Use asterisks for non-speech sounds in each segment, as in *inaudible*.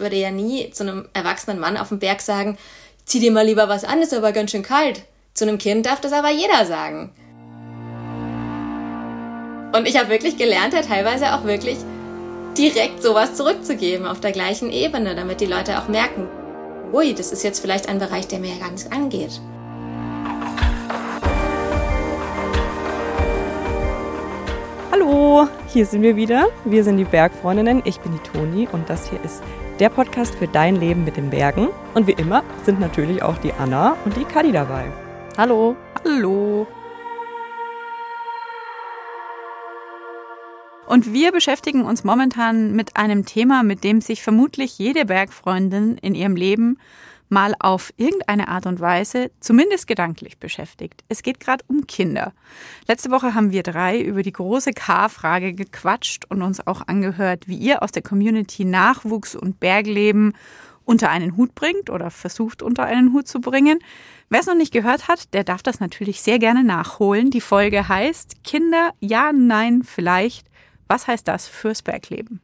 ich würde ja nie zu einem erwachsenen Mann auf dem Berg sagen, zieh dir mal lieber was an, ist aber ganz schön kalt. Zu einem Kind darf das aber jeder sagen. Und ich habe wirklich gelernt, ja teilweise auch wirklich direkt sowas zurückzugeben auf der gleichen Ebene, damit die Leute auch merken, ui, das ist jetzt vielleicht ein Bereich, der mir ja ganz angeht. Hallo, hier sind wir wieder. Wir sind die Bergfreundinnen. Ich bin die Toni und das hier ist der Podcast für dein Leben mit den Bergen. Und wie immer sind natürlich auch die Anna und die Kadi dabei. Hallo. Hallo. Und wir beschäftigen uns momentan mit einem Thema, mit dem sich vermutlich jede Bergfreundin in ihrem Leben mal auf irgendeine Art und Weise, zumindest gedanklich beschäftigt. Es geht gerade um Kinder. Letzte Woche haben wir drei über die große K-Frage gequatscht und uns auch angehört, wie ihr aus der Community Nachwuchs und Bergleben unter einen Hut bringt oder versucht unter einen Hut zu bringen. Wer es noch nicht gehört hat, der darf das natürlich sehr gerne nachholen. Die Folge heißt Kinder, ja, nein, vielleicht. Was heißt das fürs Bergleben?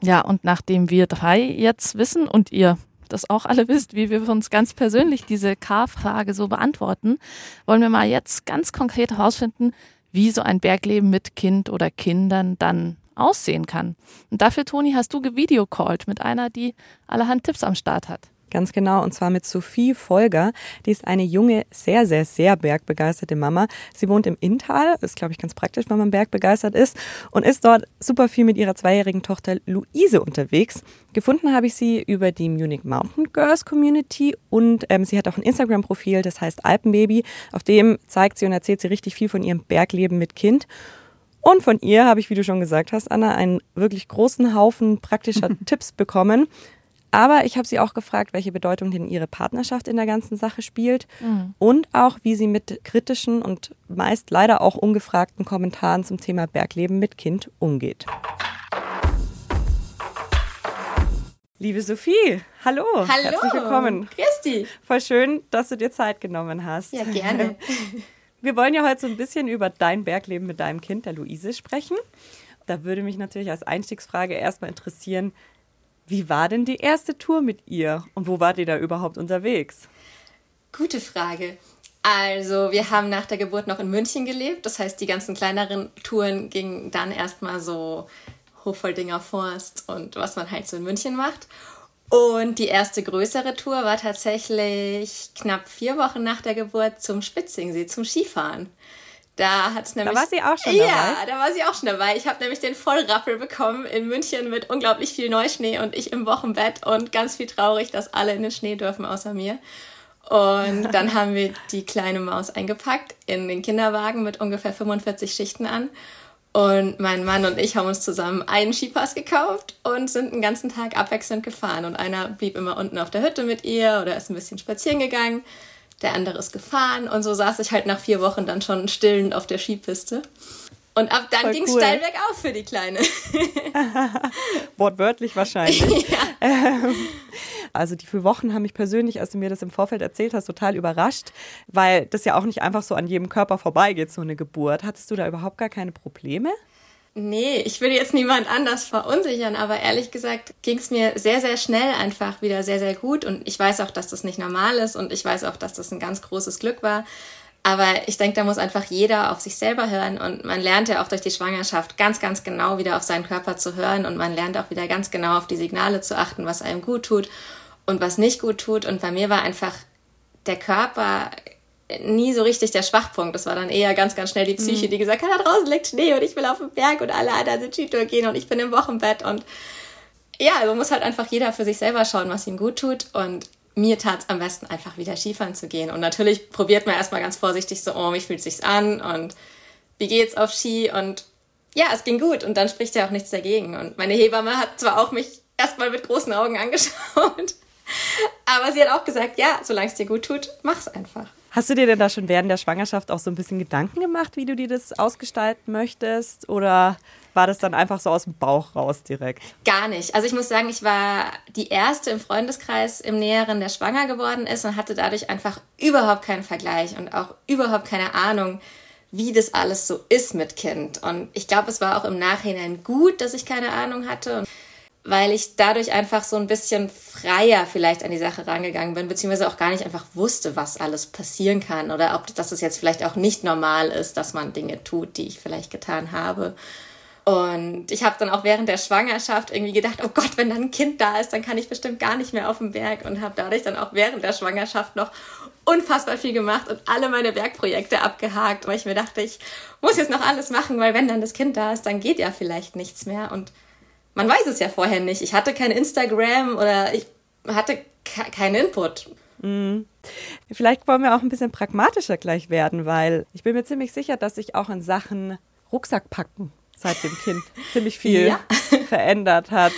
Ja, und nachdem wir drei jetzt wissen und ihr das auch alle wisst, wie wir uns ganz persönlich diese K-Frage so beantworten, wollen wir mal jetzt ganz konkret herausfinden, wie so ein Bergleben mit Kind oder Kindern dann aussehen kann. Und dafür, Toni, hast du gevideocallt mit einer, die allerhand Tipps am Start hat. Ganz genau, und zwar mit Sophie Folger. Die ist eine junge, sehr, sehr, sehr bergbegeisterte Mama. Sie wohnt im Inntal, ist, glaube ich, ganz praktisch, wenn man bergbegeistert ist, und ist dort super viel mit ihrer zweijährigen Tochter Luise unterwegs. Gefunden habe ich sie über die Munich Mountain Girls Community und ähm, sie hat auch ein Instagram-Profil, das heißt Alpenbaby. Auf dem zeigt sie und erzählt sie richtig viel von ihrem Bergleben mit Kind. Und von ihr habe ich, wie du schon gesagt hast, Anna, einen wirklich großen Haufen praktischer *laughs* Tipps bekommen. Aber ich habe sie auch gefragt, welche Bedeutung denn ihre Partnerschaft in der ganzen Sache spielt mhm. und auch, wie sie mit kritischen und meist leider auch ungefragten Kommentaren zum Thema Bergleben mit Kind umgeht. Liebe Sophie, hallo. Hallo. Herzlich willkommen. Christi. Voll schön, dass du dir Zeit genommen hast. Ja, gerne. *laughs* Wir wollen ja heute so ein bisschen über dein Bergleben mit deinem Kind, der Luise, sprechen. Da würde mich natürlich als Einstiegsfrage erstmal interessieren, wie war denn die erste Tour mit ihr und wo wart ihr da überhaupt unterwegs? Gute Frage. Also, wir haben nach der Geburt noch in München gelebt. Das heißt, die ganzen kleineren Touren gingen dann erstmal so Hofvoldinger Forst und was man halt so in München macht. Und die erste größere Tour war tatsächlich knapp vier Wochen nach der Geburt zum Spitzingsee, zum Skifahren. Da hat nämlich. Da war sie auch schon dabei. Ja, da war sie auch schon dabei. Ich habe nämlich den Vollrappel bekommen in München mit unglaublich viel Neuschnee und ich im Wochenbett und ganz viel traurig, dass alle in den Schnee dürfen außer mir. Und *laughs* dann haben wir die kleine Maus eingepackt in den Kinderwagen mit ungefähr 45 Schichten an. Und mein Mann und ich haben uns zusammen einen Skipass gekauft und sind den ganzen Tag abwechselnd gefahren. Und einer blieb immer unten auf der Hütte mit ihr oder ist ein bisschen spazieren gegangen der andere ist gefahren und so saß ich halt nach vier Wochen dann schon stillend auf der Skipiste. Und ab dann ging es cool. steil bergauf für die Kleine. *laughs* Wortwörtlich wahrscheinlich. *laughs* ja. Ähm, also die vier Wochen haben mich persönlich, als du mir das im Vorfeld erzählt hast, total überrascht, weil das ja auch nicht einfach so an jedem Körper vorbeigeht, so eine Geburt. Hattest du da überhaupt gar keine Probleme? Nee, ich will jetzt niemand anders verunsichern, aber ehrlich gesagt ging es mir sehr, sehr schnell einfach wieder sehr, sehr gut. Und ich weiß auch, dass das nicht normal ist und ich weiß auch, dass das ein ganz großes Glück war. Aber ich denke, da muss einfach jeder auf sich selber hören und man lernt ja auch durch die Schwangerschaft ganz, ganz genau wieder auf seinen Körper zu hören und man lernt auch wieder ganz genau auf die Signale zu achten, was einem gut tut und was nicht gut tut. Und bei mir war einfach der Körper nie so richtig der Schwachpunkt. Das war dann eher ganz, ganz schnell die Psyche, mhm. die gesagt hat, da draußen liegt Schnee und ich will auf den Berg und alle anderen sind Skitour gehen und ich bin im Wochenbett. Und ja, also muss halt einfach jeder für sich selber schauen, was ihm gut tut. Und mir tat es am besten, einfach wieder Skifahren zu gehen. Und natürlich probiert man erstmal ganz vorsichtig so, oh, wie fühlt sich's an und wie geht's auf Ski? Und ja, es ging gut und dann spricht ja auch nichts dagegen. Und meine Hebamme hat zwar auch mich erstmal mit großen Augen *laughs* angeschaut, aber sie hat auch gesagt, ja, solange es dir gut tut, mach's einfach. Hast du dir denn da schon während der Schwangerschaft auch so ein bisschen Gedanken gemacht, wie du dir das ausgestalten möchtest? Oder war das dann einfach so aus dem Bauch raus direkt? Gar nicht. Also ich muss sagen, ich war die erste im Freundeskreis im Näheren, der schwanger geworden ist und hatte dadurch einfach überhaupt keinen Vergleich und auch überhaupt keine Ahnung, wie das alles so ist mit Kind. Und ich glaube, es war auch im Nachhinein gut, dass ich keine Ahnung hatte. Und weil ich dadurch einfach so ein bisschen freier vielleicht an die Sache rangegangen bin, beziehungsweise auch gar nicht einfach wusste, was alles passieren kann oder ob das jetzt vielleicht auch nicht normal ist, dass man Dinge tut, die ich vielleicht getan habe. Und ich habe dann auch während der Schwangerschaft irgendwie gedacht, oh Gott, wenn dann ein Kind da ist, dann kann ich bestimmt gar nicht mehr auf dem Berg und habe dadurch dann auch während der Schwangerschaft noch unfassbar viel gemacht und alle meine Bergprojekte abgehakt, weil ich mir dachte, ich muss jetzt noch alles machen, weil wenn dann das Kind da ist, dann geht ja vielleicht nichts mehr und man weiß es ja vorher nicht. Ich hatte kein Instagram oder ich hatte keinen Input. Mhm. Vielleicht wollen wir auch ein bisschen pragmatischer gleich werden, weil ich bin mir ziemlich sicher, dass sich auch in Sachen Rucksack packen seit dem Kind *laughs* ziemlich viel ja. *laughs* verändert hat.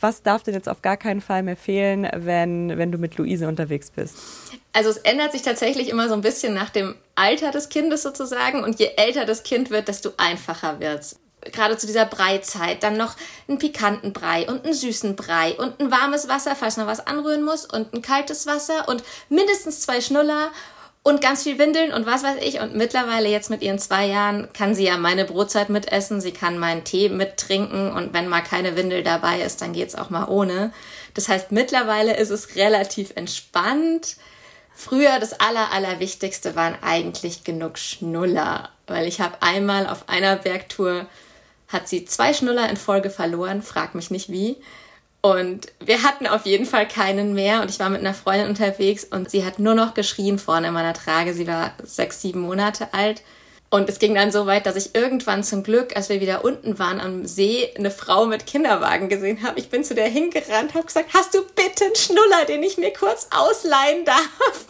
Was darf denn jetzt auf gar keinen Fall mehr fehlen, wenn, wenn du mit Luise unterwegs bist? Also es ändert sich tatsächlich immer so ein bisschen nach dem Alter des Kindes sozusagen. Und je älter das Kind wird, desto einfacher wird's gerade zu dieser Breizeit, dann noch einen pikanten Brei und einen süßen Brei und ein warmes Wasser, falls man was anrühren muss und ein kaltes Wasser und mindestens zwei Schnuller und ganz viel Windeln und was weiß ich. Und mittlerweile jetzt mit ihren zwei Jahren kann sie ja meine Brotzeit mitessen, sie kann meinen Tee mittrinken und wenn mal keine Windel dabei ist, dann geht's auch mal ohne. Das heißt, mittlerweile ist es relativ entspannt. Früher das Aller, Allerwichtigste waren eigentlich genug Schnuller, weil ich habe einmal auf einer Bergtour hat sie zwei Schnuller in Folge verloren, frag mich nicht wie. Und wir hatten auf jeden Fall keinen mehr. Und ich war mit einer Freundin unterwegs und sie hat nur noch geschrien vorne in meiner Trage. Sie war sechs, sieben Monate alt. Und es ging dann so weit, dass ich irgendwann zum Glück, als wir wieder unten waren am See, eine Frau mit Kinderwagen gesehen habe. Ich bin zu der hingerannt, habe gesagt, hast du bitte einen Schnuller, den ich mir kurz ausleihen darf?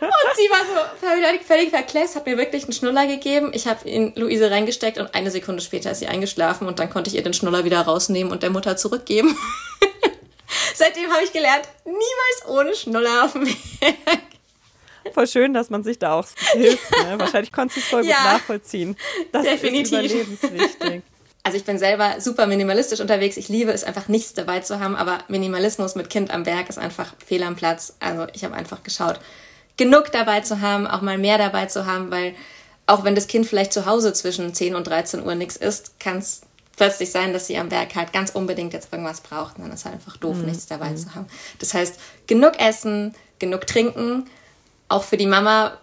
Und sie war so völlig, völlig verklässt, hat mir wirklich einen Schnuller gegeben. Ich habe ihn Luise reingesteckt und eine Sekunde später ist sie eingeschlafen und dann konnte ich ihr den Schnuller wieder rausnehmen und der Mutter zurückgeben. *laughs* Seitdem habe ich gelernt, niemals ohne Schnuller auf dem Berg. Voll schön, dass man sich da auch hilft. Ne? *laughs* Wahrscheinlich konntest du es voll ja, gut nachvollziehen. Das definitiv. ist überlebenswichtig. Also ich bin selber super minimalistisch unterwegs. Ich liebe es einfach nichts dabei zu haben, aber Minimalismus mit Kind am Berg ist einfach fehl am Platz. Also ich habe einfach geschaut, genug dabei zu haben, auch mal mehr dabei zu haben, weil auch wenn das Kind vielleicht zu Hause zwischen 10 und 13 Uhr nichts isst, kann es plötzlich sein, dass sie am Berg halt ganz unbedingt jetzt irgendwas braucht. Und dann ist halt einfach doof, mhm. nichts dabei mhm. zu haben. Das heißt, genug essen, genug trinken, auch für die Mama,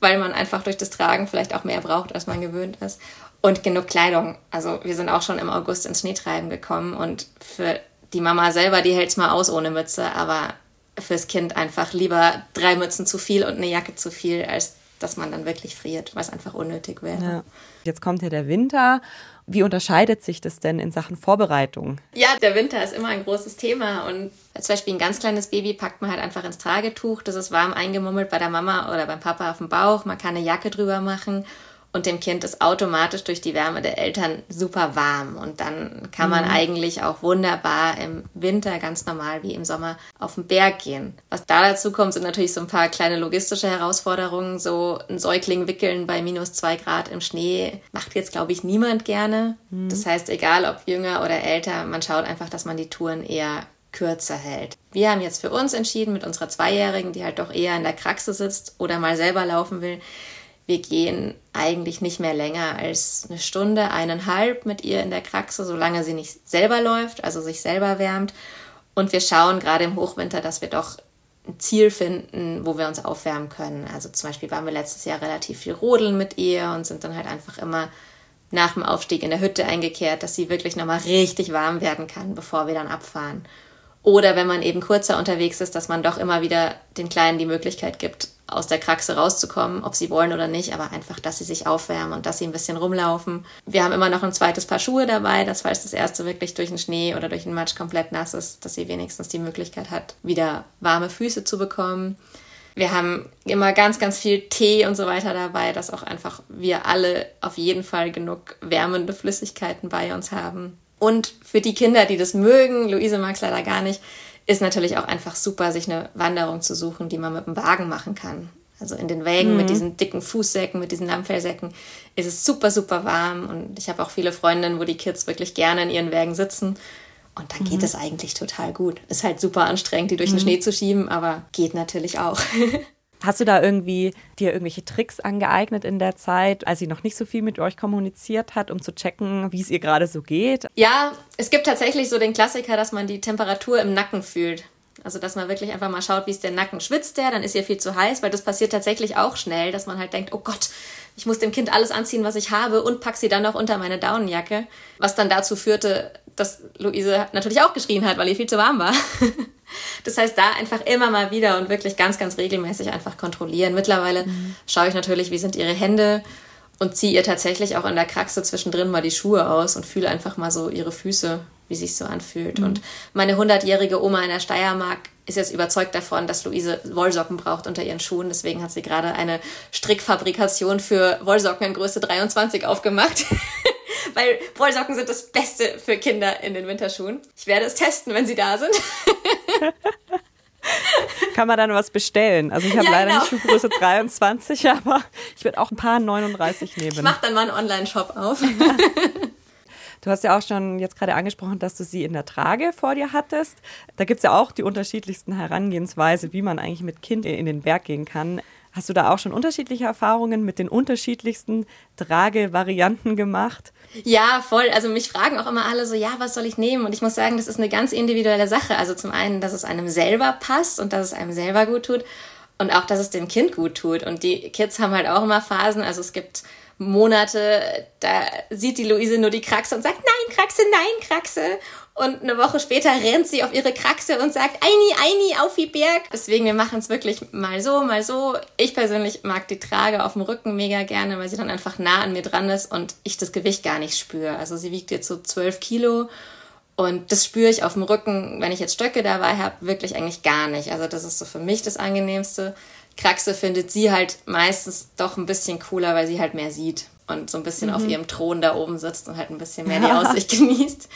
weil man einfach durch das Tragen vielleicht auch mehr braucht, als man gewöhnt ist und genug Kleidung. Also wir sind auch schon im August ins Schneetreiben gekommen und für die Mama selber, die hält's mal aus ohne Mütze, aber fürs Kind einfach lieber drei Mützen zu viel und eine Jacke zu viel, als dass man dann wirklich friert, was einfach unnötig wäre. Ja. Jetzt kommt ja der Winter. Wie unterscheidet sich das denn in Sachen Vorbereitung? Ja, der Winter ist immer ein großes Thema und zum Beispiel ein ganz kleines Baby packt man halt einfach ins Tragetuch. Das ist warm eingemummelt bei der Mama oder beim Papa auf dem Bauch. Man kann eine Jacke drüber machen und dem Kind ist automatisch durch die Wärme der Eltern super warm. Und dann kann man mhm. eigentlich auch wunderbar im Winter ganz normal wie im Sommer auf den Berg gehen. Was da dazu kommt, sind natürlich so ein paar kleine logistische Herausforderungen. So ein Säugling wickeln bei minus zwei Grad im Schnee macht jetzt, glaube ich, niemand gerne. Mhm. Das heißt, egal ob jünger oder älter, man schaut einfach, dass man die Touren eher kürzer hält. Wir haben jetzt für uns entschieden mit unserer Zweijährigen, die halt doch eher in der Kraxe sitzt oder mal selber laufen will, wir gehen eigentlich nicht mehr länger als eine Stunde, eineinhalb mit ihr in der Kraxe, solange sie nicht selber läuft, also sich selber wärmt. Und wir schauen gerade im Hochwinter, dass wir doch ein Ziel finden, wo wir uns aufwärmen können. Also zum Beispiel waren wir letztes Jahr relativ viel rodeln mit ihr und sind dann halt einfach immer nach dem Aufstieg in der Hütte eingekehrt, dass sie wirklich nochmal richtig warm werden kann, bevor wir dann abfahren. Oder wenn man eben kurzer unterwegs ist, dass man doch immer wieder den Kleinen die Möglichkeit gibt, aus der Kraxe rauszukommen, ob sie wollen oder nicht, aber einfach, dass sie sich aufwärmen und dass sie ein bisschen rumlaufen. Wir haben immer noch ein zweites Paar Schuhe dabei, dass falls das erste wirklich durch den Schnee oder durch den Matsch komplett nass ist, dass sie wenigstens die Möglichkeit hat, wieder warme Füße zu bekommen. Wir haben immer ganz, ganz viel Tee und so weiter dabei, dass auch einfach wir alle auf jeden Fall genug wärmende Flüssigkeiten bei uns haben. Und für die Kinder, die das mögen, Luise mag es leider gar nicht, ist natürlich auch einfach super, sich eine Wanderung zu suchen, die man mit dem Wagen machen kann. Also in den Wägen mhm. mit diesen dicken Fußsäcken, mit diesen Lammfellsäcken ist es super, super warm. Und ich habe auch viele Freundinnen, wo die Kids wirklich gerne in ihren Wägen sitzen. Und dann mhm. geht es eigentlich total gut. Ist halt super anstrengend, die durch den mhm. Schnee zu schieben, aber geht natürlich auch. *laughs* Hast du da irgendwie dir irgendwelche Tricks angeeignet in der Zeit, als sie noch nicht so viel mit euch kommuniziert hat, um zu checken, wie es ihr gerade so geht? Ja, es gibt tatsächlich so den Klassiker, dass man die Temperatur im Nacken fühlt. Also, dass man wirklich einfach mal schaut, wie ist der Nacken. Schwitzt der, dann ist ihr viel zu heiß, weil das passiert tatsächlich auch schnell, dass man halt denkt, oh Gott, ich muss dem Kind alles anziehen, was ich habe und pack sie dann noch unter meine Daunenjacke. Was dann dazu führte, dass Luise natürlich auch geschrien hat, weil ihr viel zu warm war. *laughs* Das heißt, da einfach immer mal wieder und wirklich ganz, ganz regelmäßig einfach kontrollieren. Mittlerweile mhm. schaue ich natürlich, wie sind ihre Hände und ziehe ihr tatsächlich auch in der Kraxe zwischendrin mal die Schuhe aus und fühle einfach mal so ihre Füße, wie sich so anfühlt. Mhm. Und meine hundertjährige Oma in der Steiermark ist jetzt überzeugt davon, dass Luise Wollsocken braucht unter ihren Schuhen. Deswegen hat sie gerade eine Strickfabrikation für Wollsocken in Größe 23 aufgemacht. *laughs* Weil Wollsocken sind das Beste für Kinder in den Winterschuhen. Ich werde es testen, wenn sie da sind. *laughs* Kann man dann was bestellen? Also ich habe ja, leider genau. nicht Schuhgröße 23, *laughs* aber ich würde auch ein paar 39 nehmen. Ich mache dann mal einen Online-Shop auf. Du hast ja auch schon jetzt gerade angesprochen, dass du sie in der Trage vor dir hattest. Da gibt es ja auch die unterschiedlichsten Herangehensweise, wie man eigentlich mit Kind in den Berg gehen kann. Hast du da auch schon unterschiedliche Erfahrungen mit den unterschiedlichsten Tragevarianten gemacht? Ja, voll. Also mich fragen auch immer alle so, ja, was soll ich nehmen? Und ich muss sagen, das ist eine ganz individuelle Sache. Also zum einen, dass es einem selber passt und dass es einem selber gut tut und auch, dass es dem Kind gut tut. Und die Kids haben halt auch immer Phasen. Also es gibt Monate, da sieht die Luise nur die Kraxe und sagt, nein, Kraxe, nein, Kraxe. Und eine Woche später rennt sie auf ihre Kraxe und sagt, Eini, Eini, auf die Berg. Deswegen, wir machen es wirklich mal so, mal so. Ich persönlich mag die Trage auf dem Rücken mega gerne, weil sie dann einfach nah an mir dran ist und ich das Gewicht gar nicht spüre. Also sie wiegt jetzt so 12 Kilo und das spüre ich auf dem Rücken, wenn ich jetzt Stöcke dabei habe, wirklich eigentlich gar nicht. Also das ist so für mich das Angenehmste. Kraxe findet sie halt meistens doch ein bisschen cooler, weil sie halt mehr sieht und so ein bisschen mhm. auf ihrem Thron da oben sitzt und halt ein bisschen mehr die Aussicht *laughs* genießt.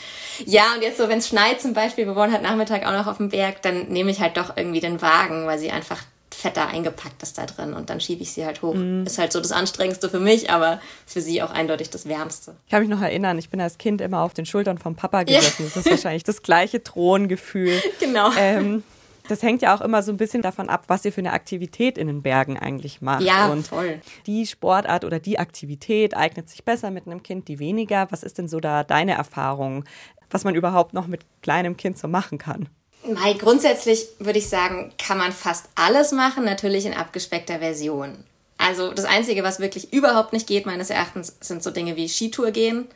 Ja, und jetzt so, wenn es schneit zum Beispiel, wir wollen halt Nachmittag auch noch auf dem Berg, dann nehme ich halt doch irgendwie den Wagen, weil sie einfach fetter eingepackt ist da drin und dann schiebe ich sie halt hoch. Mhm. Ist halt so das Anstrengendste für mich, aber für sie auch eindeutig das Wärmste. Ich kann mich noch erinnern, ich bin als Kind immer auf den Schultern vom Papa gesessen. Ja. Das ist wahrscheinlich das gleiche Throngefühl. *laughs* Genau. Ähm, das hängt ja auch immer so ein bisschen davon ab, was ihr für eine Aktivität in den Bergen eigentlich macht. Ja, und voll. Die Sportart oder die Aktivität eignet sich besser mit einem Kind, die weniger. Was ist denn so da deine Erfahrung, was man überhaupt noch mit kleinem Kind so machen kann? Mai, grundsätzlich würde ich sagen, kann man fast alles machen, natürlich in abgespeckter Version. Also das Einzige, was wirklich überhaupt nicht geht, meines Erachtens, sind so Dinge wie Skitour gehen,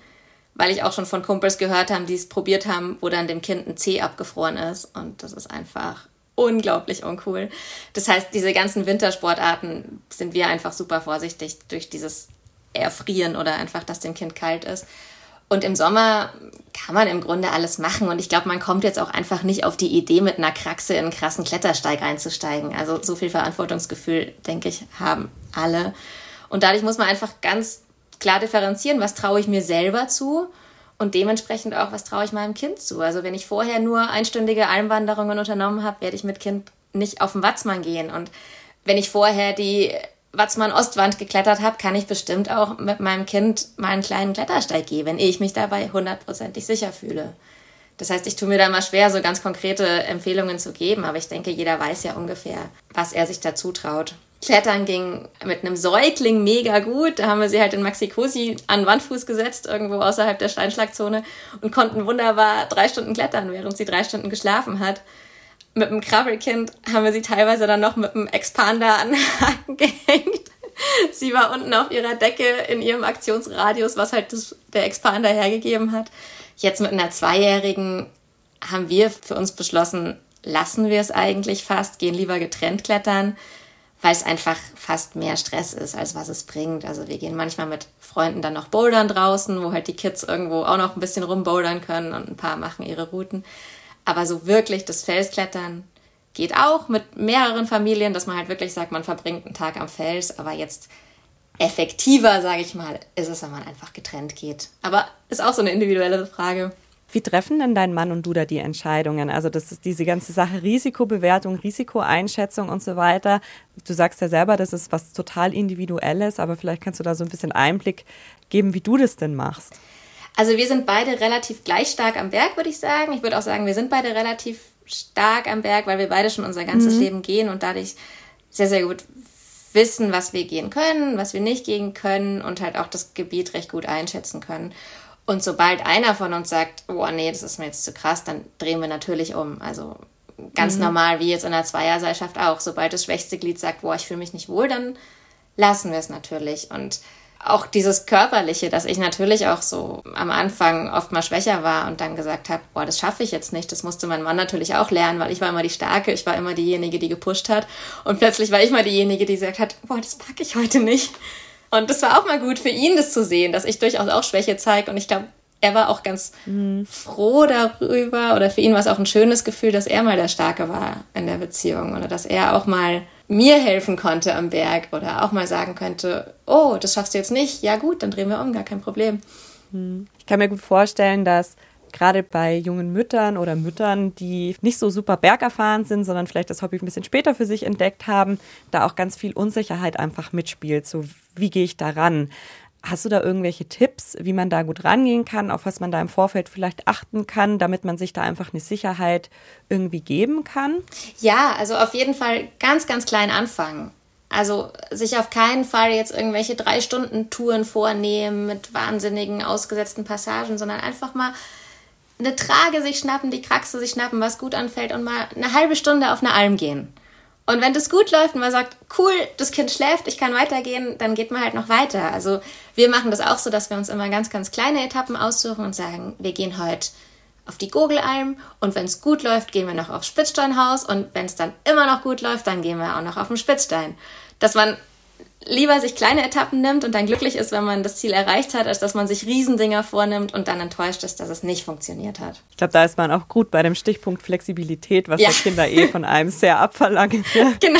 weil ich auch schon von Kumpels gehört habe, die es probiert haben, wo dann dem Kind ein Zeh abgefroren ist. Und das ist einfach unglaublich uncool. Das heißt, diese ganzen Wintersportarten sind wir einfach super vorsichtig durch dieses Erfrieren oder einfach, dass dem Kind kalt ist. Und im Sommer kann man im Grunde alles machen. Und ich glaube, man kommt jetzt auch einfach nicht auf die Idee, mit einer Kraxe in einen krassen Klettersteig einzusteigen. Also so viel Verantwortungsgefühl, denke ich, haben alle. Und dadurch muss man einfach ganz klar differenzieren, was traue ich mir selber zu und dementsprechend auch, was traue ich meinem Kind zu. Also wenn ich vorher nur einstündige Almwanderungen unternommen habe, werde ich mit Kind nicht auf den Watzmann gehen. Und wenn ich vorher die Watzmann-Ostwand geklettert habe, kann ich bestimmt auch mit meinem Kind mal einen kleinen Klettersteig gehen, wenn ich mich dabei hundertprozentig sicher fühle. Das heißt, ich tue mir da mal schwer, so ganz konkrete Empfehlungen zu geben, aber ich denke, jeder weiß ja ungefähr, was er sich dazu traut. Klettern ging mit einem Säugling mega gut. Da haben wir sie halt in Maxi-Cosi an Wandfuß gesetzt, irgendwo außerhalb der Steinschlagzone und konnten wunderbar drei Stunden klettern, während sie drei Stunden geschlafen hat. Mit dem Krabbelkind haben wir sie teilweise dann noch mit dem Expander an *laughs* gehängt. Sie war unten auf ihrer Decke in ihrem Aktionsradius, was halt das, der Expander hergegeben hat. Jetzt mit einer Zweijährigen haben wir für uns beschlossen, lassen wir es eigentlich fast, gehen lieber getrennt klettern weil es einfach fast mehr Stress ist, als was es bringt. Also wir gehen manchmal mit Freunden dann noch bouldern draußen, wo halt die Kids irgendwo auch noch ein bisschen rumbouldern können und ein paar machen ihre Routen. Aber so wirklich das Felsklettern geht auch mit mehreren Familien, dass man halt wirklich sagt, man verbringt einen Tag am Fels, aber jetzt effektiver, sage ich mal, ist es, wenn man einfach getrennt geht. Aber ist auch so eine individuelle Frage. Wie treffen denn dein Mann und du da die Entscheidungen? Also das ist diese ganze Sache Risikobewertung, Risikoeinschätzung und so weiter. Du sagst ja selber, das ist was total individuelles, aber vielleicht kannst du da so ein bisschen Einblick geben, wie du das denn machst. Also wir sind beide relativ gleich stark am Berg, würde ich sagen. Ich würde auch sagen, wir sind beide relativ stark am Berg, weil wir beide schon unser ganzes mhm. Leben gehen und dadurch sehr, sehr gut wissen, was wir gehen können, was wir nicht gehen können und halt auch das Gebiet recht gut einschätzen können. Und sobald einer von uns sagt, oh nee, das ist mir jetzt zu krass, dann drehen wir natürlich um. Also ganz mhm. normal, wie jetzt in der Zweierseilschaft auch. Sobald das schwächste Glied sagt, boah, ich fühle mich nicht wohl, dann lassen wir es natürlich. Und auch dieses Körperliche, dass ich natürlich auch so am Anfang oft mal schwächer war und dann gesagt habe, boah, das schaffe ich jetzt nicht. Das musste mein Mann natürlich auch lernen, weil ich war immer die Starke, ich war immer diejenige, die gepusht hat. Und plötzlich war ich mal diejenige, die gesagt hat, boah, das packe ich heute nicht. Und das war auch mal gut für ihn, das zu sehen, dass ich durchaus auch Schwäche zeige. Und ich glaube, er war auch ganz mhm. froh darüber oder für ihn war es auch ein schönes Gefühl, dass er mal der Starke war in der Beziehung oder dass er auch mal mir helfen konnte am Berg oder auch mal sagen könnte, oh, das schaffst du jetzt nicht, ja gut, dann drehen wir um, gar kein Problem. Hm. Ich kann mir gut vorstellen, dass gerade bei jungen Müttern oder Müttern, die nicht so super bergerfahren sind, sondern vielleicht das Hobby ein bisschen später für sich entdeckt haben, da auch ganz viel Unsicherheit einfach mitspielt. So, wie gehe ich da ran? Hast du da irgendwelche Tipps, wie man da gut rangehen kann, auf was man da im Vorfeld vielleicht achten kann, damit man sich da einfach eine Sicherheit irgendwie geben kann? Ja, also auf jeden Fall ganz, ganz klein anfangen. Also sich auf keinen Fall jetzt irgendwelche drei Stunden Touren vornehmen mit wahnsinnigen ausgesetzten Passagen, sondern einfach mal eine Trage sich schnappen, die Kraxe sich schnappen, was gut anfällt und mal eine halbe Stunde auf eine Alm gehen. Und wenn das gut läuft und man sagt, cool, das Kind schläft, ich kann weitergehen, dann geht man halt noch weiter. Also wir machen das auch so, dass wir uns immer ganz, ganz kleine Etappen aussuchen und sagen, wir gehen heute auf die Gogelalm und wenn es gut läuft, gehen wir noch aufs Spitzsteinhaus und wenn es dann immer noch gut läuft, dann gehen wir auch noch auf den Spitzstein. Dass man lieber sich kleine Etappen nimmt und dann glücklich ist, wenn man das Ziel erreicht hat, als dass man sich Riesendinger vornimmt und dann enttäuscht ist, dass es nicht funktioniert hat. Ich glaube, da ist man auch gut bei dem Stichpunkt Flexibilität, was ja. die Kinder eh von einem sehr abverlangen. *laughs* genau.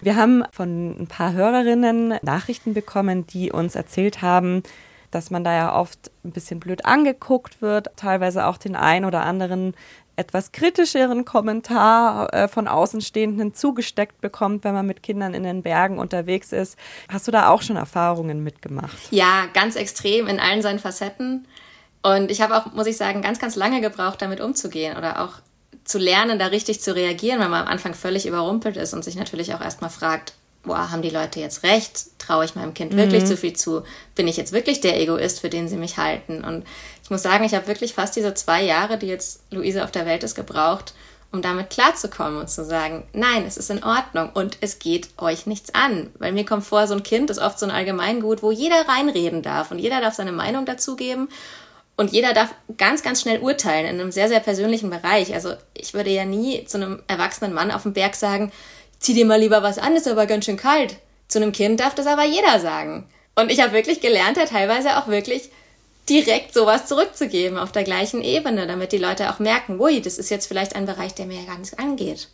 Wir haben von ein paar Hörerinnen Nachrichten bekommen, die uns erzählt haben, dass man da ja oft ein bisschen blöd angeguckt wird, teilweise auch den ein oder anderen etwas kritischeren Kommentar äh, von Außenstehenden zugesteckt bekommt, wenn man mit Kindern in den Bergen unterwegs ist. Hast du da auch schon Erfahrungen mitgemacht? Ja, ganz extrem in allen seinen Facetten. Und ich habe auch, muss ich sagen, ganz, ganz lange gebraucht, damit umzugehen oder auch zu lernen, da richtig zu reagieren, weil man am Anfang völlig überrumpelt ist und sich natürlich auch erstmal fragt, boah, haben die Leute jetzt recht? Traue ich meinem Kind mhm. wirklich zu viel zu? Bin ich jetzt wirklich der Egoist, für den sie mich halten? Und ich muss sagen, ich habe wirklich fast diese zwei Jahre, die jetzt Luise auf der Welt ist, gebraucht, um damit klarzukommen und zu sagen, nein, es ist in Ordnung und es geht euch nichts an. Weil mir kommt vor, so ein Kind ist oft so ein Allgemeingut, wo jeder reinreden darf und jeder darf seine Meinung dazugeben und jeder darf ganz, ganz schnell urteilen in einem sehr, sehr persönlichen Bereich. Also ich würde ja nie zu einem erwachsenen Mann auf dem Berg sagen, zieh dir mal lieber was an, ist aber ganz schön kalt. Zu einem Kind darf das aber jeder sagen. Und ich habe wirklich gelernt, da teilweise auch wirklich direkt sowas zurückzugeben auf der gleichen Ebene, damit die Leute auch merken, ui, das ist jetzt vielleicht ein Bereich, der mir ja gar nicht angeht.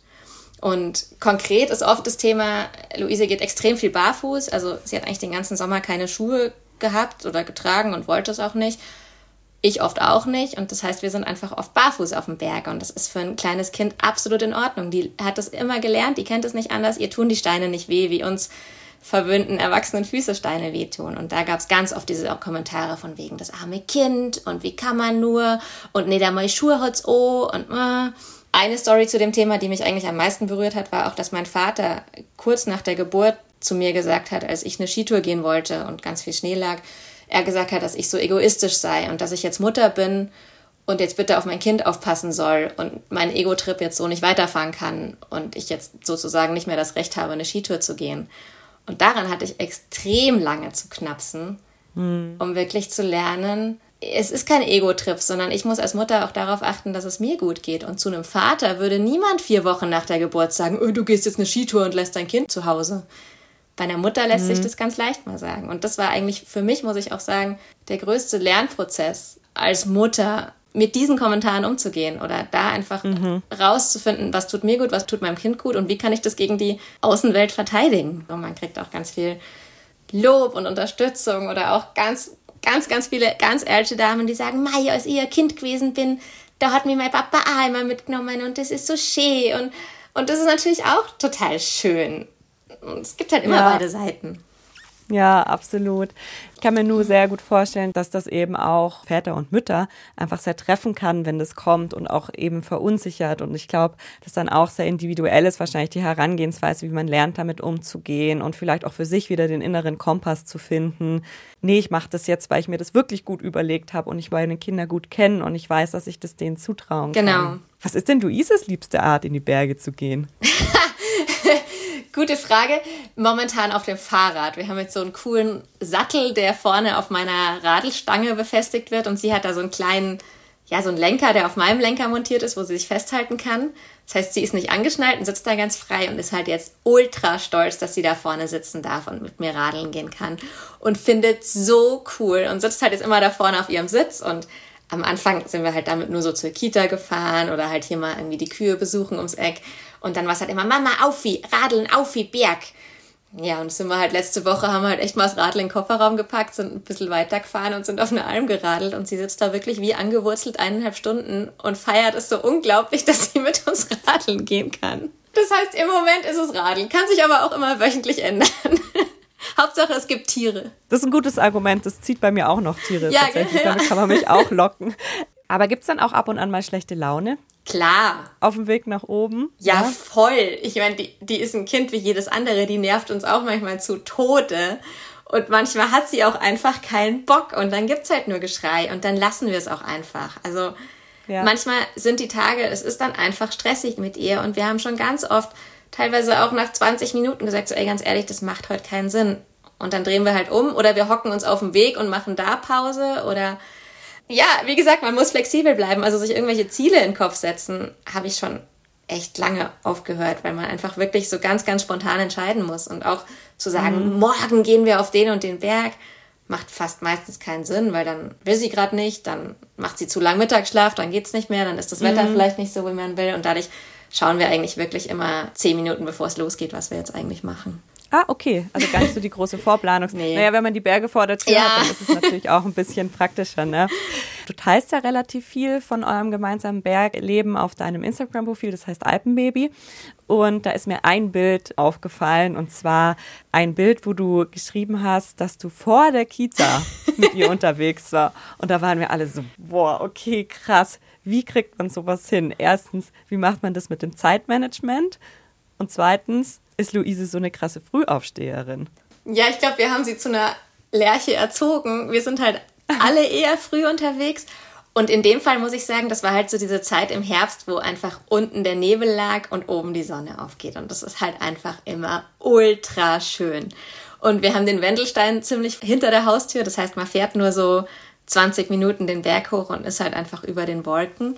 Und konkret ist oft das Thema, Luise geht extrem viel barfuß, also sie hat eigentlich den ganzen Sommer keine Schuhe gehabt oder getragen und wollte es auch nicht. Ich oft auch nicht. Und das heißt, wir sind einfach oft barfuß auf dem Berg. Und das ist für ein kleines Kind absolut in Ordnung. Die hat das immer gelernt, die kennt es nicht anders. Ihr tun die Steine nicht weh, wie uns verwöhnten erwachsenen Füße Steine wehtun. Und da gab es ganz oft diese Kommentare von wegen das arme Kind und wie kann man nur und nee, da mal Schuhe hat's oh und äh. Eine Story zu dem Thema, die mich eigentlich am meisten berührt hat, war auch, dass mein Vater kurz nach der Geburt zu mir gesagt hat, als ich eine Skitour gehen wollte und ganz viel Schnee lag, er gesagt hat, dass ich so egoistisch sei und dass ich jetzt Mutter bin und jetzt bitte auf mein Kind aufpassen soll und mein Ego-Trip jetzt so nicht weiterfahren kann und ich jetzt sozusagen nicht mehr das Recht habe, eine Skitour zu gehen. Und daran hatte ich extrem lange zu knapsen, mhm. um wirklich zu lernen, es ist kein Ego-Trip, sondern ich muss als Mutter auch darauf achten, dass es mir gut geht. Und zu einem Vater würde niemand vier Wochen nach der Geburt sagen, oh, du gehst jetzt eine Skitour und lässt dein Kind zu Hause. Bei einer Mutter lässt mhm. sich das ganz leicht mal sagen. Und das war eigentlich für mich, muss ich auch sagen, der größte Lernprozess als Mutter, mit diesen Kommentaren umzugehen oder da einfach mhm. rauszufinden, was tut mir gut, was tut meinem Kind gut und wie kann ich das gegen die Außenwelt verteidigen. Und man kriegt auch ganz viel Lob und Unterstützung oder auch ganz, ganz, ganz viele ganz ältere Damen, die sagen, Mai, als ich ihr Kind gewesen bin, da hat mir mein Papa auch einmal mitgenommen und das ist so schön und, und das ist natürlich auch total schön. Und es gibt halt immer ja. beide Seiten. Ja, absolut. Ich kann mir nur sehr gut vorstellen, dass das eben auch Väter und Mütter einfach sehr treffen kann, wenn das kommt und auch eben verunsichert. Und ich glaube, dass dann auch sehr individuell ist wahrscheinlich die Herangehensweise, wie man lernt, damit umzugehen und vielleicht auch für sich wieder den inneren Kompass zu finden. Nee, ich mache das jetzt, weil ich mir das wirklich gut überlegt habe und ich meine Kinder gut kennen und ich weiß, dass ich das denen zutrauen kann. Genau. Was ist denn Luises liebste Art, in die Berge zu gehen? *laughs* Gute Frage. Momentan auf dem Fahrrad. Wir haben jetzt so einen coolen Sattel, der vorne auf meiner Radelstange befestigt wird und sie hat da so einen kleinen, ja, so einen Lenker, der auf meinem Lenker montiert ist, wo sie sich festhalten kann. Das heißt, sie ist nicht angeschnallt und sitzt da ganz frei und ist halt jetzt ultra stolz, dass sie da vorne sitzen darf und mit mir radeln gehen kann und findet so cool und sitzt halt jetzt immer da vorne auf ihrem Sitz und am Anfang sind wir halt damit nur so zur Kita gefahren oder halt hier mal irgendwie die Kühe besuchen ums Eck. Und dann war es halt immer, Mama, aufi, radeln, aufi, Berg. Ja, und sind wir halt letzte Woche, haben wir halt echt mal das Radl in den Kofferraum gepackt, sind ein bisschen weiter gefahren und sind auf eine Alm geradelt und sie sitzt da wirklich wie angewurzelt eineinhalb Stunden und feiert es so unglaublich, *laughs* dass sie mit uns radeln gehen kann. Das heißt, im Moment ist es Radeln, kann sich aber auch immer wöchentlich ändern. *laughs* Hauptsache, es gibt Tiere. Das ist ein gutes Argument. Das zieht bei mir auch noch Tiere ja, tatsächlich. Ja. Damit kann man mich auch locken. Aber gibt es dann auch ab und an mal schlechte Laune? Klar. Auf dem Weg nach oben? Ja, ja? voll. Ich meine, die, die ist ein Kind wie jedes andere. Die nervt uns auch manchmal zu Tode. Und manchmal hat sie auch einfach keinen Bock. Und dann gibt es halt nur Geschrei. Und dann lassen wir es auch einfach. Also ja. manchmal sind die Tage, es ist dann einfach stressig mit ihr. Und wir haben schon ganz oft teilweise auch nach 20 Minuten gesagt, so ey, ganz ehrlich, das macht heute keinen Sinn. Und dann drehen wir halt um oder wir hocken uns auf dem Weg und machen da Pause oder ja, wie gesagt, man muss flexibel bleiben. Also sich irgendwelche Ziele in den Kopf setzen, habe ich schon echt lange aufgehört, weil man einfach wirklich so ganz, ganz spontan entscheiden muss. Und auch zu sagen, mhm. morgen gehen wir auf den und den Berg, macht fast meistens keinen Sinn, weil dann will sie gerade nicht, dann macht sie zu lang Mittagsschlaf, dann geht's nicht mehr, dann ist das Wetter mhm. vielleicht nicht so, wie man will. Und dadurch schauen wir eigentlich wirklich immer zehn Minuten, bevor es losgeht, was wir jetzt eigentlich machen. Ah, okay. Also gar nicht so die große Vorplanung. *laughs* nee. Naja, wenn man die Berge vor der Tür ja. hat, dann ist es natürlich auch ein bisschen praktischer. Ne? Du teilst ja relativ viel von eurem gemeinsamen Bergleben auf deinem Instagram-Profil, das heißt Alpenbaby. Und da ist mir ein Bild aufgefallen, und zwar ein Bild, wo du geschrieben hast, dass du vor der Kita mit ihr *laughs* unterwegs war. Und da waren wir alle so, boah, okay, krass. Wie kriegt man sowas hin? Erstens, wie macht man das mit dem Zeitmanagement? Und zweitens, ist Luise so eine krasse Frühaufsteherin? Ja, ich glaube, wir haben sie zu einer Lerche erzogen. Wir sind halt alle *laughs* eher früh unterwegs. Und in dem Fall muss ich sagen, das war halt so diese Zeit im Herbst, wo einfach unten der Nebel lag und oben die Sonne aufgeht. Und das ist halt einfach immer ultra schön. Und wir haben den Wendelstein ziemlich hinter der Haustür. Das heißt, man fährt nur so 20 Minuten den Berg hoch und ist halt einfach über den Wolken.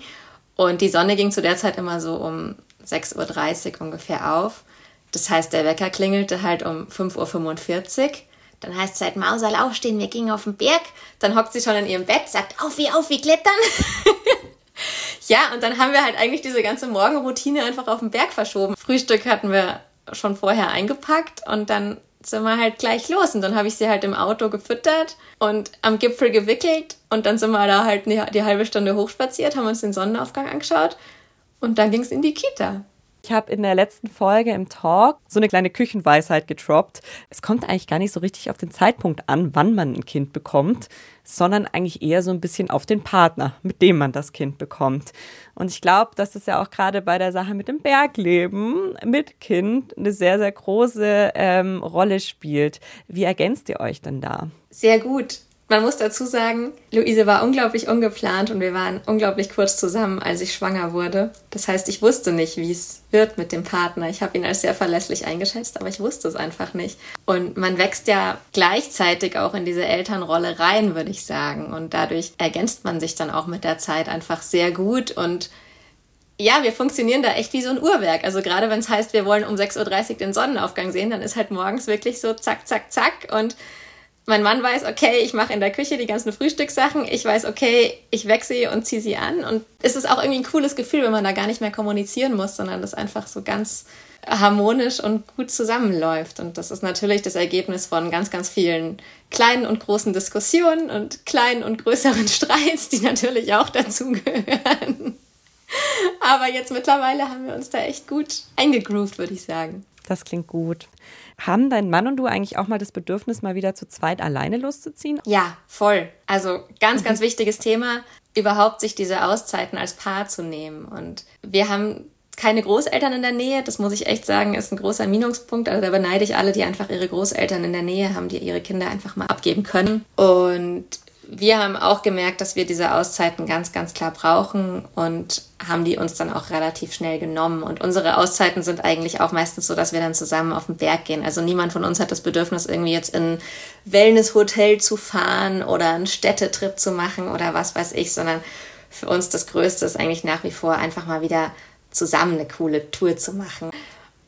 Und die Sonne ging zu der Zeit immer so um 6.30 Uhr ungefähr auf. Das heißt, der Wecker klingelte halt um 5.45 Uhr. Dann heißt es halt, Mausal aufstehen, wir gingen auf den Berg. Dann hockt sie schon in ihrem Bett, sagt, auf wie, auf wie, klettern. *laughs* ja, und dann haben wir halt eigentlich diese ganze Morgenroutine einfach auf den Berg verschoben. Frühstück hatten wir schon vorher eingepackt und dann sind wir halt gleich los. Und dann habe ich sie halt im Auto gefüttert und am Gipfel gewickelt. Und dann sind wir da halt die, halbe Stunde hochspaziert, haben uns den Sonnenaufgang angeschaut. Und dann ging es in die Kita. Ich habe in der letzten Folge im Talk so eine kleine Küchenweisheit getroppt. Es kommt eigentlich gar nicht so richtig auf den Zeitpunkt an, wann man ein Kind bekommt, sondern eigentlich eher so ein bisschen auf den Partner, mit dem man das Kind bekommt. Und ich glaube, dass es ja auch gerade bei der Sache mit dem Bergleben mit Kind eine sehr, sehr große ähm, Rolle spielt. Wie ergänzt ihr euch denn da? Sehr gut. Man muss dazu sagen, Luise war unglaublich ungeplant und wir waren unglaublich kurz zusammen, als ich schwanger wurde. Das heißt, ich wusste nicht, wie es wird mit dem Partner. Ich habe ihn als sehr verlässlich eingeschätzt, aber ich wusste es einfach nicht. Und man wächst ja gleichzeitig auch in diese Elternrolle rein, würde ich sagen. Und dadurch ergänzt man sich dann auch mit der Zeit einfach sehr gut und ja, wir funktionieren da echt wie so ein Uhrwerk. Also gerade wenn es heißt, wir wollen um 6.30 Uhr den Sonnenaufgang sehen, dann ist halt morgens wirklich so zack, zack, zack und mein Mann weiß, okay, ich mache in der Küche die ganzen Frühstückssachen. Ich weiß, okay, ich wecke sie und ziehe sie an. Und es ist auch irgendwie ein cooles Gefühl, wenn man da gar nicht mehr kommunizieren muss, sondern das einfach so ganz harmonisch und gut zusammenläuft. Und das ist natürlich das Ergebnis von ganz, ganz vielen kleinen und großen Diskussionen und kleinen und größeren *laughs* Streits, die natürlich auch dazugehören. Aber jetzt mittlerweile haben wir uns da echt gut eingegroovt, würde ich sagen. Das klingt gut. Haben dein Mann und du eigentlich auch mal das Bedürfnis, mal wieder zu zweit alleine loszuziehen? Ja, voll. Also ganz, ganz wichtiges Thema, überhaupt sich diese Auszeiten als Paar zu nehmen. Und wir haben keine Großeltern in der Nähe, das muss ich echt sagen, ist ein großer Minuspunkt. Also da beneide ich alle, die einfach ihre Großeltern in der Nähe haben, die ihre Kinder einfach mal abgeben können. Und wir haben auch gemerkt, dass wir diese Auszeiten ganz, ganz klar brauchen und haben die uns dann auch relativ schnell genommen. Und unsere Auszeiten sind eigentlich auch meistens so, dass wir dann zusammen auf den Berg gehen. Also niemand von uns hat das Bedürfnis, irgendwie jetzt in ein Wellnesshotel zu fahren oder einen Städtetrip zu machen oder was weiß ich, sondern für uns das Größte ist eigentlich nach wie vor einfach mal wieder zusammen eine coole Tour zu machen.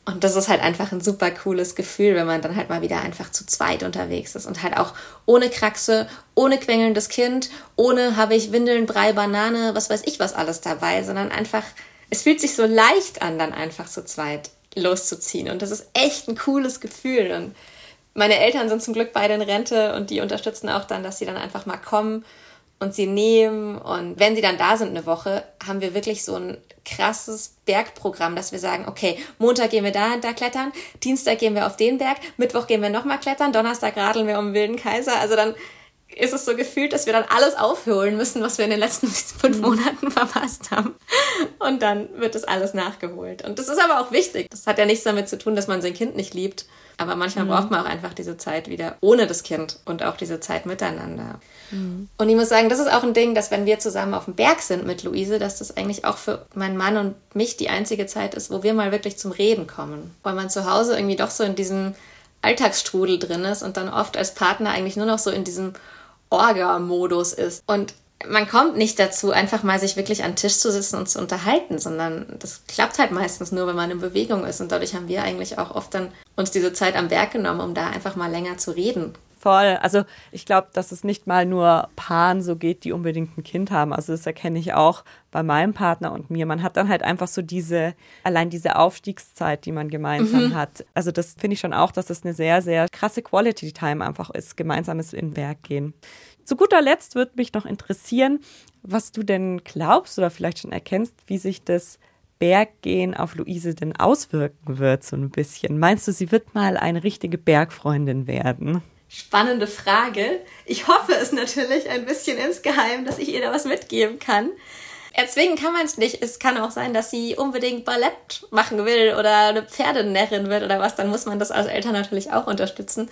Und das ist halt einfach ein super cooles Gefühl, wenn man dann halt mal wieder einfach zu zweit unterwegs ist und halt auch ohne Kraxe, ohne quengelndes Kind, ohne habe ich Windeln, Brei, Banane, was weiß ich was alles dabei, sondern einfach, es fühlt sich so leicht an, dann einfach zu zweit loszuziehen. Und das ist echt ein cooles Gefühl. Und meine Eltern sind zum Glück beide in Rente und die unterstützen auch dann, dass sie dann einfach mal kommen und sie nehmen. Und wenn sie dann da sind eine Woche, haben wir wirklich so ein krasses Bergprogramm, dass wir sagen, okay, Montag gehen wir da und da klettern, Dienstag gehen wir auf den Berg, Mittwoch gehen wir nochmal klettern, Donnerstag radeln wir um den Wilden Kaiser. Also dann ist es so gefühlt, dass wir dann alles aufholen müssen, was wir in den letzten *laughs* fünf. Monaten verpasst haben. Und dann wird das alles nachgeholt. Und das ist aber auch wichtig. Das hat ja nichts damit zu tun, dass man sein Kind nicht liebt. Aber manchmal mhm. braucht man auch einfach diese Zeit wieder ohne das Kind und auch diese Zeit miteinander. Mhm. Und ich muss sagen, das ist auch ein Ding, dass wenn wir zusammen auf dem Berg sind mit Luise, dass das eigentlich auch für meinen Mann und mich die einzige Zeit ist, wo wir mal wirklich zum Reden kommen. Weil man zu Hause irgendwie doch so in diesem Alltagsstrudel drin ist und dann oft als Partner eigentlich nur noch so in diesem Orga-Modus ist. Und man kommt nicht dazu, einfach mal sich wirklich an den Tisch zu sitzen und zu unterhalten, sondern das klappt halt meistens nur, wenn man in Bewegung ist. Und dadurch haben wir eigentlich auch oft dann uns diese Zeit am Berg genommen, um da einfach mal länger zu reden. Voll. Also ich glaube, dass es nicht mal nur Paaren so geht, die unbedingt ein Kind haben. Also das erkenne ich auch bei meinem Partner und mir. Man hat dann halt einfach so diese, allein diese Aufstiegszeit, die man gemeinsam mhm. hat. Also das finde ich schon auch, dass das eine sehr, sehr krasse Quality Time einfach ist, gemeinsames in den Berg gehen. Zu guter Letzt würde mich noch interessieren, was du denn glaubst oder vielleicht schon erkennst, wie sich das Berggehen auf Luise denn auswirken wird, so ein bisschen. Meinst du, sie wird mal eine richtige Bergfreundin werden? Spannende Frage. Ich hoffe es natürlich ein bisschen insgeheim, dass ich ihr da was mitgeben kann erzwingen kann man es nicht. Es kann auch sein, dass sie unbedingt Ballett machen will oder eine Pferdenärrin wird oder was. Dann muss man das als Eltern natürlich auch unterstützen.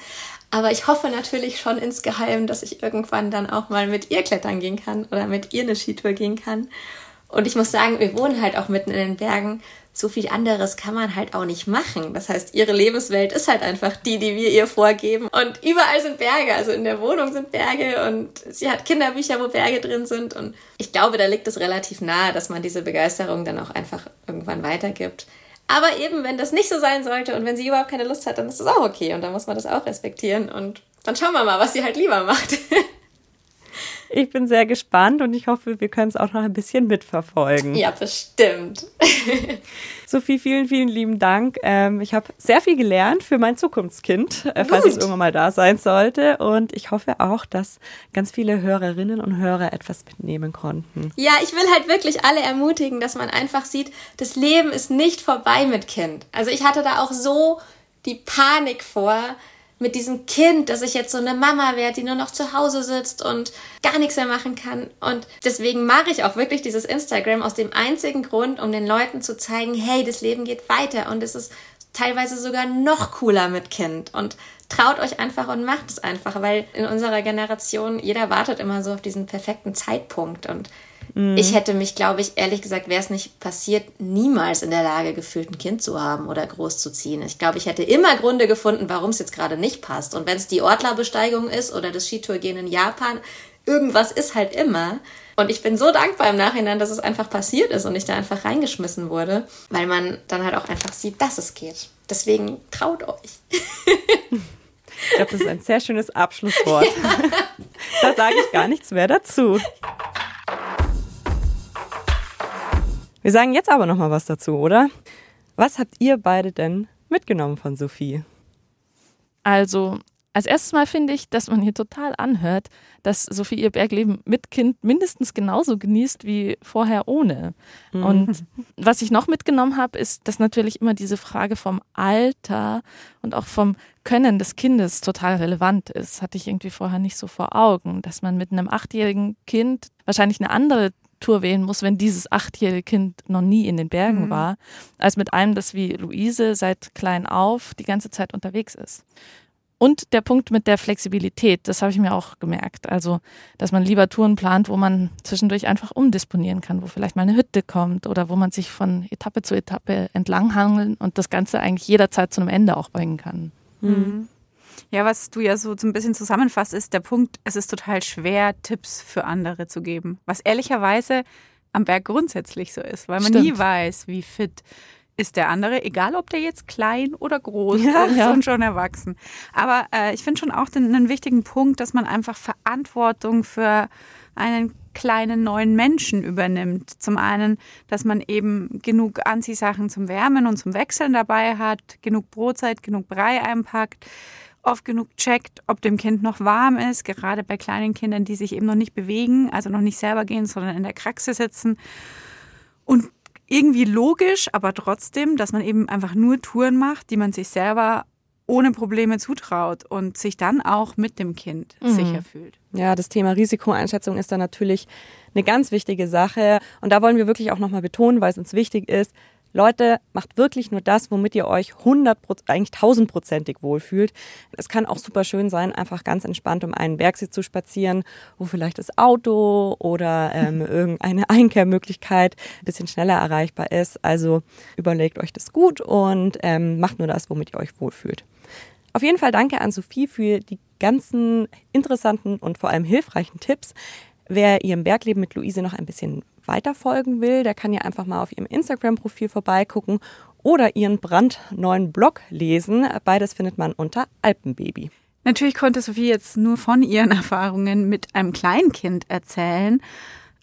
Aber ich hoffe natürlich schon insgeheim, dass ich irgendwann dann auch mal mit ihr klettern gehen kann oder mit ihr eine Skitour gehen kann. Und ich muss sagen, wir wohnen halt auch mitten in den Bergen so viel anderes kann man halt auch nicht machen. Das heißt, ihre Lebenswelt ist halt einfach die, die wir ihr vorgeben. Und überall sind Berge. Also in der Wohnung sind Berge und sie hat Kinderbücher, wo Berge drin sind. Und ich glaube, da liegt es relativ nahe, dass man diese Begeisterung dann auch einfach irgendwann weitergibt. Aber eben, wenn das nicht so sein sollte und wenn sie überhaupt keine Lust hat, dann ist das auch okay und dann muss man das auch respektieren und dann schauen wir mal, was sie halt lieber macht. *laughs* Ich bin sehr gespannt und ich hoffe, wir können es auch noch ein bisschen mitverfolgen. Ja, bestimmt. *laughs* Sophie, vielen, vielen lieben Dank. Ähm, ich habe sehr viel gelernt für mein Zukunftskind, äh, falls es irgendwann mal da sein sollte. Und ich hoffe auch, dass ganz viele Hörerinnen und Hörer etwas mitnehmen konnten. Ja, ich will halt wirklich alle ermutigen, dass man einfach sieht, das Leben ist nicht vorbei mit Kind. Also ich hatte da auch so die Panik vor, mit diesem Kind, dass ich jetzt so eine Mama werde, die nur noch zu Hause sitzt und gar nichts mehr machen kann. Und deswegen mache ich auch wirklich dieses Instagram aus dem einzigen Grund, um den Leuten zu zeigen, hey, das Leben geht weiter und es ist teilweise sogar noch cooler mit Kind. Und traut euch einfach und macht es einfach, weil in unserer Generation jeder wartet immer so auf diesen perfekten Zeitpunkt und Mhm. Ich hätte mich, glaube ich, ehrlich gesagt, wäre es nicht passiert, niemals in der Lage gefühlt, ein Kind zu haben oder großzuziehen. Ich glaube, ich hätte immer Gründe gefunden, warum es jetzt gerade nicht passt. Und wenn es die Ortlerbesteigung ist oder das Skitourgehen in Japan, irgendwas ist halt immer. Und ich bin so dankbar im Nachhinein, dass es einfach passiert ist und ich da einfach reingeschmissen wurde, weil man dann halt auch einfach sieht, dass es geht. Deswegen traut euch. Ich glaube, das ist ein sehr schönes Abschlusswort. Ja. *laughs* Da sage ich gar nichts mehr dazu. Wir sagen jetzt aber noch mal was dazu, oder? Was habt ihr beide denn mitgenommen von Sophie? Also, Als erstes Mal finde ich, dass man hier total anhört, dass Sophie ihr Bergleben mit Kind mindestens genauso genießt wie vorher ohne. Mhm. Und was ich noch mitgenommen habe, ist, dass natürlich immer diese Frage vom Alter und auch vom Können des Kindes total relevant ist. Hatte ich irgendwie vorher nicht so vor Augen, dass man mit einem achtjährigen Kind wahrscheinlich eine andere Tour wählen muss, wenn dieses achtjährige Kind noch nie in den Bergen mhm. war, als mit einem, das wie Luise seit klein auf die ganze Zeit unterwegs ist. Und der Punkt mit der Flexibilität, das habe ich mir auch gemerkt. Also, dass man lieber Touren plant, wo man zwischendurch einfach umdisponieren kann, wo vielleicht mal eine Hütte kommt oder wo man sich von Etappe zu Etappe entlanghangeln und das Ganze eigentlich jederzeit zu einem Ende auch bringen kann. Mhm. Ja, was du ja so ein bisschen zusammenfasst, ist der Punkt, es ist total schwer, Tipps für andere zu geben. Was ehrlicherweise am Berg grundsätzlich so ist, weil man Stimmt. nie weiß, wie fit ist der andere, egal ob der jetzt klein oder groß ja, ist ja. und schon erwachsen. Aber äh, ich finde schon auch den, einen wichtigen Punkt, dass man einfach Verantwortung für einen kleinen neuen Menschen übernimmt. Zum einen, dass man eben genug Anziehsachen zum Wärmen und zum Wechseln dabei hat, genug Brotzeit, genug Brei einpackt, oft genug checkt, ob dem Kind noch warm ist, gerade bei kleinen Kindern, die sich eben noch nicht bewegen, also noch nicht selber gehen, sondern in der Kraxe sitzen. Und irgendwie logisch, aber trotzdem, dass man eben einfach nur Touren macht, die man sich selber ohne Probleme zutraut und sich dann auch mit dem Kind mhm. sicher fühlt. Ja, das Thema Risikoeinschätzung ist da natürlich eine ganz wichtige Sache. Und da wollen wir wirklich auch nochmal betonen, weil es uns wichtig ist, Leute, macht wirklich nur das, womit ihr euch 100, eigentlich tausendprozentig wohlfühlt. Es kann auch super schön sein, einfach ganz entspannt um einen Bergsee zu spazieren, wo vielleicht das Auto oder ähm, *laughs* irgendeine Einkehrmöglichkeit ein bisschen schneller erreichbar ist. Also überlegt euch das gut und ähm, macht nur das, womit ihr euch wohlfühlt. Auf jeden Fall danke an Sophie für die ganzen interessanten und vor allem hilfreichen Tipps. Wer ihrem Bergleben mit Luise noch ein bisschen weiterfolgen will, der kann ja einfach mal auf ihrem Instagram-Profil vorbeigucken oder ihren brandneuen Blog lesen. Beides findet man unter Alpenbaby. Natürlich konnte Sophie jetzt nur von ihren *laughs* Erfahrungen mit einem Kleinkind erzählen.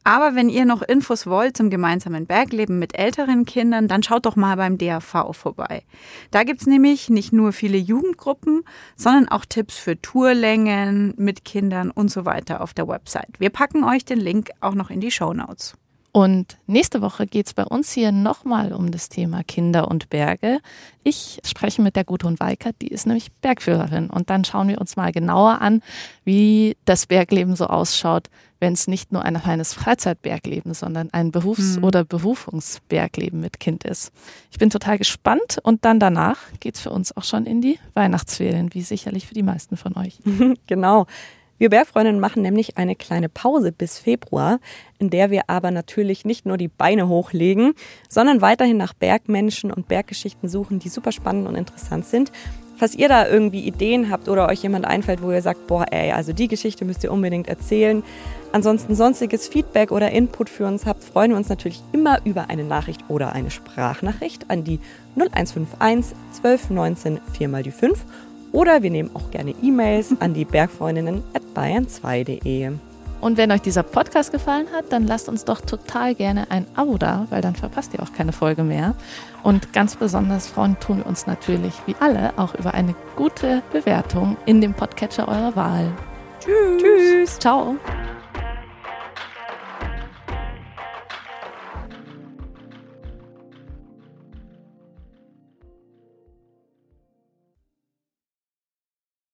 Aber wenn ihr noch Infos wollt zum gemeinsamen Bergleben mit älteren Kindern, dann schaut doch mal beim DAV vorbei. Da gibt's nämlich nicht nur viele Jugendgruppen, sondern auch Tipps für Tourlängen mit Kindern und so weiter auf der Website. Wir packen euch den Link auch noch in die Show Notes. Und nächste Woche geht es bei uns hier nochmal um das Thema Kinder und Berge. Ich spreche mit der Gudrun Weikert, die ist nämlich Bergführerin. Und dann schauen wir uns mal genauer an, wie das Bergleben so ausschaut, wenn es nicht nur ein reines Freizeitbergleben, sondern ein Berufs- mhm. oder Berufungsbergleben mit Kind ist. Ich bin total gespannt und dann danach geht es für uns auch schon in die Weihnachtsferien, wie sicherlich für die meisten von euch. *laughs* genau. Wir Bergfreundinnen machen nämlich eine kleine Pause bis Februar, in der wir aber natürlich nicht nur die Beine hochlegen, sondern weiterhin nach Bergmenschen und Berggeschichten suchen, die super spannend und interessant sind. Falls ihr da irgendwie Ideen habt oder euch jemand einfällt, wo ihr sagt, boah, ey, also die Geschichte müsst ihr unbedingt erzählen. Ansonsten sonstiges Feedback oder Input für uns habt, freuen wir uns natürlich immer über eine Nachricht oder eine Sprachnachricht an die 0151 1219 4 mal die 5 oder wir nehmen auch gerne E-Mails *laughs* an die Bergfreundinnen at bayern2.de. Und wenn euch dieser Podcast gefallen hat, dann lasst uns doch total gerne ein Abo da, weil dann verpasst ihr auch keine Folge mehr. Und ganz besonders freuen tun wir uns natürlich, wie alle, auch über eine gute Bewertung in dem Podcatcher eurer Wahl. Tschüss. Tschüss. Ciao.